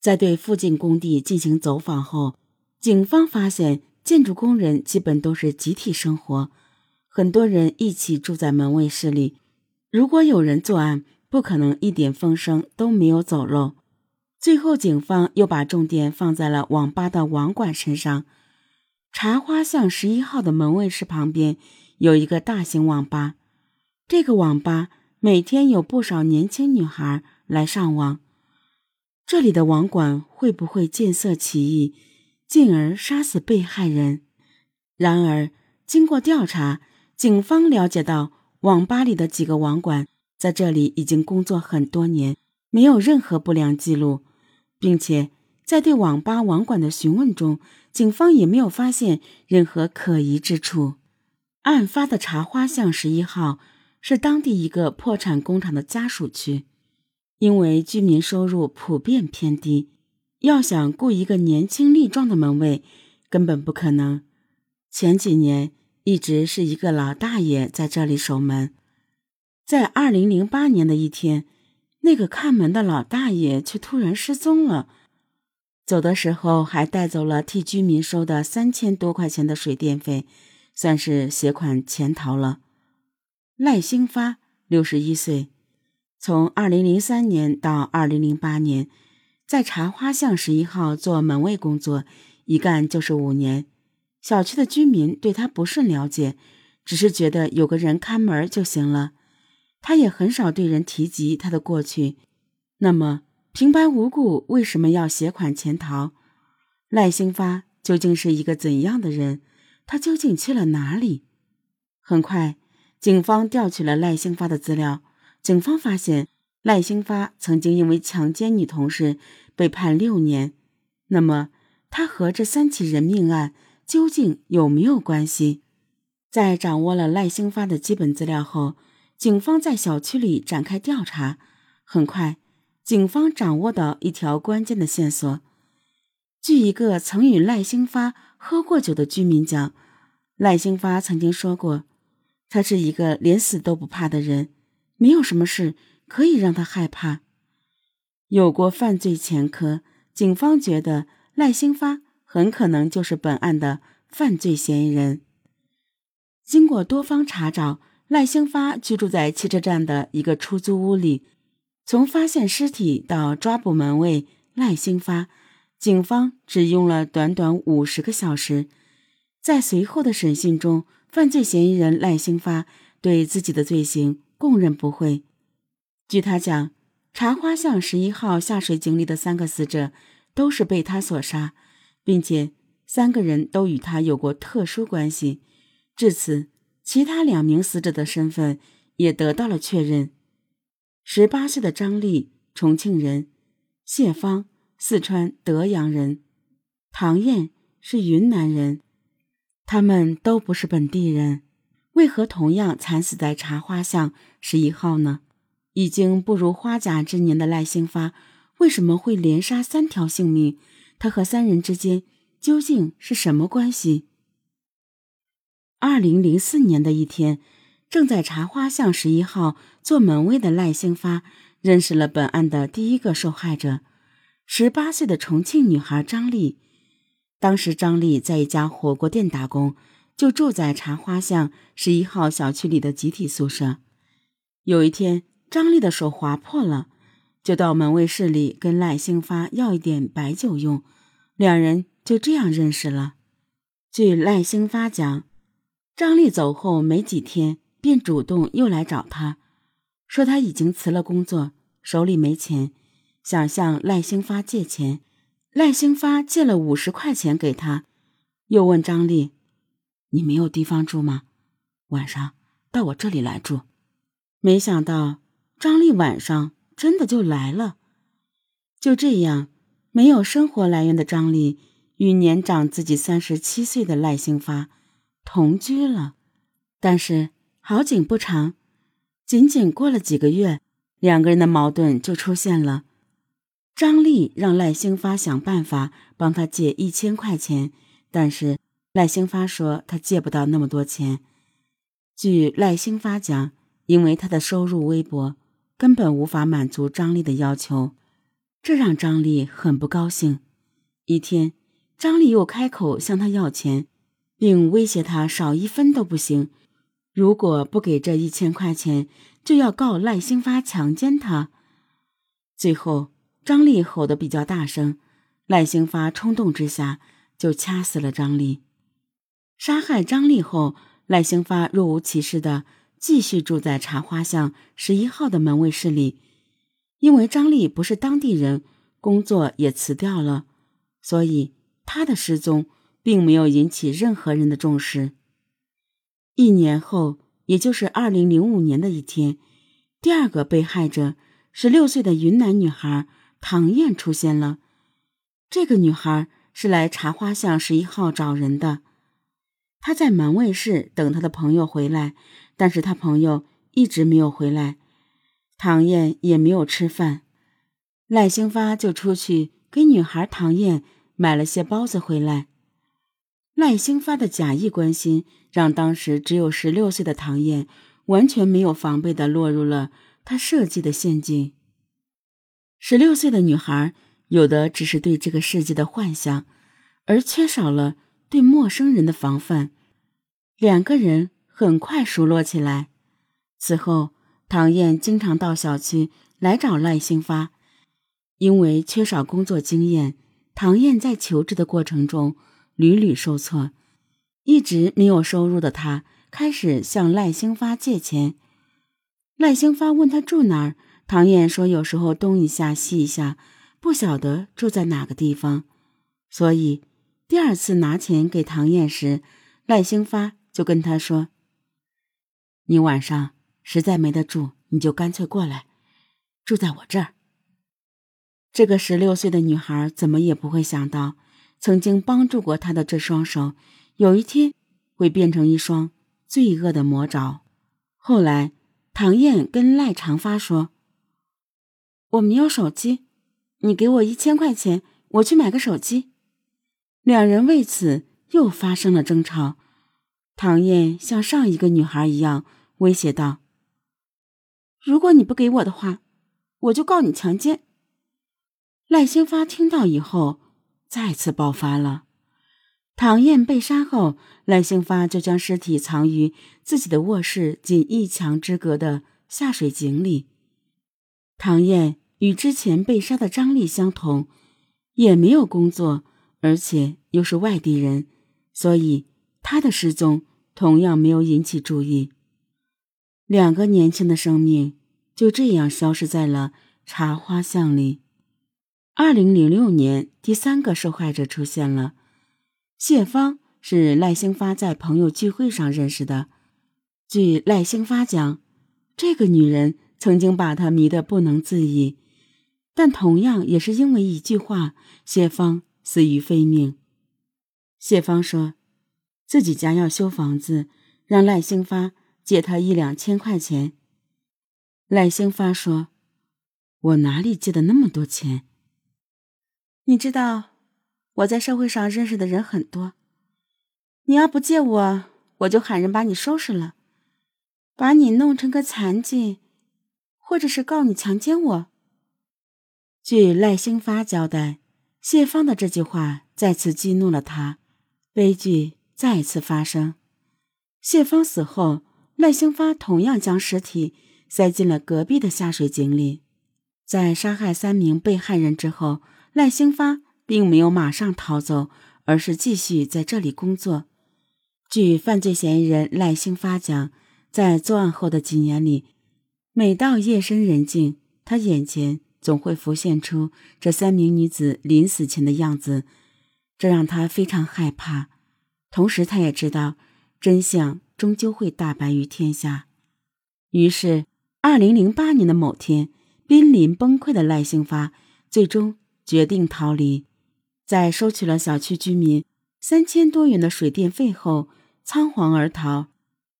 在对附近工地进行走访后，警方发现建筑工人基本都是集体生活，很多人一起住在门卫室里。如果有人作案，不可能一点风声都没有走漏。最后，警方又把重点放在了网吧的网管身上。茶花巷十一号的门卫室旁边有一个大型网吧，这个网吧每天有不少年轻女孩来上网。这里的网管会不会见色起意，进而杀死被害人？然而，经过调查，警方了解到，网吧里的几个网管在这里已经工作很多年，没有任何不良记录。并且在对网吧网管的询问中，警方也没有发现任何可疑之处。案发的茶花巷十一号是当地一个破产工厂的家属区，因为居民收入普遍偏低，要想雇一个年轻力壮的门卫根本不可能。前几年一直是一个老大爷在这里守门，在二零零八年的一天。那个看门的老大爷却突然失踪了，走的时候还带走了替居民收的三千多块钱的水电费，算是携款潜逃了。赖兴发，六十一岁，从二零零三年到二零零八年，在茶花巷十一号做门卫工作，一干就是五年。小区的居民对他不甚了解，只是觉得有个人看门就行了。他也很少对人提及他的过去，那么平白无故为什么要携款潜逃？赖兴发究竟是一个怎样的人？他究竟去了哪里？很快，警方调取了赖兴发的资料。警方发现，赖兴发曾经因为强奸女同事被判六年。那么，他和这三起人命案究竟有没有关系？在掌握了赖兴发的基本资料后。警方在小区里展开调查，很快，警方掌握到一条关键的线索。据一个曾与赖兴发喝过酒的居民讲，赖兴发曾经说过，他是一个连死都不怕的人，没有什么事可以让他害怕。有过犯罪前科，警方觉得赖兴发很可能就是本案的犯罪嫌疑人。经过多方查找。赖兴发居住在汽车站的一个出租屋里。从发现尸体到抓捕门卫赖兴发，警方只用了短短五十个小时。在随后的审讯中，犯罪嫌疑人赖兴发对自己的罪行供认不讳。据他讲，茶花巷十一号下水井里的三个死者都是被他所杀，并且三个人都与他有过特殊关系。至此。其他两名死者的身份也得到了确认：十八岁的张丽，重庆人；谢芳，四川德阳人；唐燕是云南人。他们都不是本地人，为何同样惨死在茶花巷十一号呢？已经步入花甲之年的赖兴发为什么会连杀三条性命？他和三人之间究竟是什么关系？二零零四年的一天，正在茶花巷十一号做门卫的赖兴发认识了本案的第一个受害者，十八岁的重庆女孩张丽。当时张丽在一家火锅店打工，就住在茶花巷十一号小区里的集体宿舍。有一天，张丽的手划破了，就到门卫室里跟赖兴发要一点白酒用，两人就这样认识了。据赖兴发讲。张丽走后没几天，便主动又来找他，说他已经辞了工作，手里没钱，想向赖兴发借钱。赖兴发借了五十块钱给他，又问张丽：“你没有地方住吗？晚上到我这里来住。”没想到张丽晚上真的就来了。就这样，没有生活来源的张丽与年长自己三十七岁的赖兴发。同居了，但是好景不长，仅仅过了几个月，两个人的矛盾就出现了。张丽让赖兴发想办法帮他借一千块钱，但是赖兴发说他借不到那么多钱。据赖兴发讲，因为他的收入微薄，根本无法满足张丽的要求。这让张丽很不高兴。一天，张丽又开口向他要钱，并威胁他少一分都不行，如果不给这一千块钱，就要告赖兴发强奸他。最后，张丽吼得比较大声，赖兴发冲动之下就掐死了张丽。杀害张丽后，赖兴发若无其事的继续住在茶花巷十一号的门卫室里。因为张丽不是当地人，工作也辞掉了，所以他的失踪并没有引起任何人的重视。一年后，也就是二零零五年的一天，第二个被害者十六岁的云南女孩唐燕出现了。这个女孩是来茶花巷十一号找人的，他在门卫室等他的朋友回来，但是他朋友一直没有回来。唐燕也没有吃饭，赖兴发就出去给女孩唐燕买了些包子回来。赖兴发的假意关心，让当时只有十六岁的唐燕完全没有防备的落入了他设计的陷阱。十六岁的女孩有的只是对这个世界的幻想，而缺少了对陌生人的防范。两个人很快熟络起来，此后。唐燕经常到小区来找赖兴发，因为缺少工作经验，唐燕在求职的过程中屡屡受挫，一直没有收入的他开始向赖兴发借钱。赖兴发问他住哪儿，唐燕说有时候东一下西一下，不晓得住在哪个地方，所以第二次拿钱给唐燕时，赖兴发就跟他说：“你晚上。”实在没得住，你就干脆过来，住在我这儿。这个十六岁的女孩怎么也不会想到，曾经帮助过她的这双手，有一天会变成一双罪恶的魔爪。后来，唐燕跟赖长发说：“我没有手机，你给我一千块钱，我去买个手机。”两人为此又发生了争吵。唐燕像上一个女孩一样威胁道。如果你不给我的话，我就告你强奸。赖兴发听到以后，再次爆发了。唐燕被杀后，赖兴发就将尸体藏于自己的卧室仅一墙之隔的下水井里。唐燕与之前被杀的张丽相同，也没有工作，而且又是外地人，所以他的失踪同样没有引起注意。两个年轻的生命就这样消失在了茶花巷里。二零零六年，第三个受害者出现了。谢芳是赖兴发在朋友聚会上认识的。据赖兴发讲，这个女人曾经把他迷得不能自已，但同样也是因为一句话，谢芳死于非命。谢芳说，自己家要修房子，让赖兴发。借他一两千块钱。赖兴发说：“我哪里借的那么多钱？你知道，我在社会上认识的人很多。你要不借我，我就喊人把你收拾了，把你弄成个残疾，或者是告你强奸我。”据赖兴发交代，谢芳的这句话再次激怒了他，悲剧再次发生。谢芳死后。赖兴发同样将尸体塞进了隔壁的下水井里。在杀害三名被害人之后，赖兴发并没有马上逃走，而是继续在这里工作。据犯罪嫌疑人赖兴发讲，在作案后的几年里，每到夜深人静，他眼前总会浮现出这三名女子临死前的样子，这让他非常害怕。同时，他也知道真相。终究会大白于天下。于是，二零零八年的某天，濒临崩溃的赖兴发最终决定逃离。在收取了小区居民三千多元的水电费后，仓皇而逃，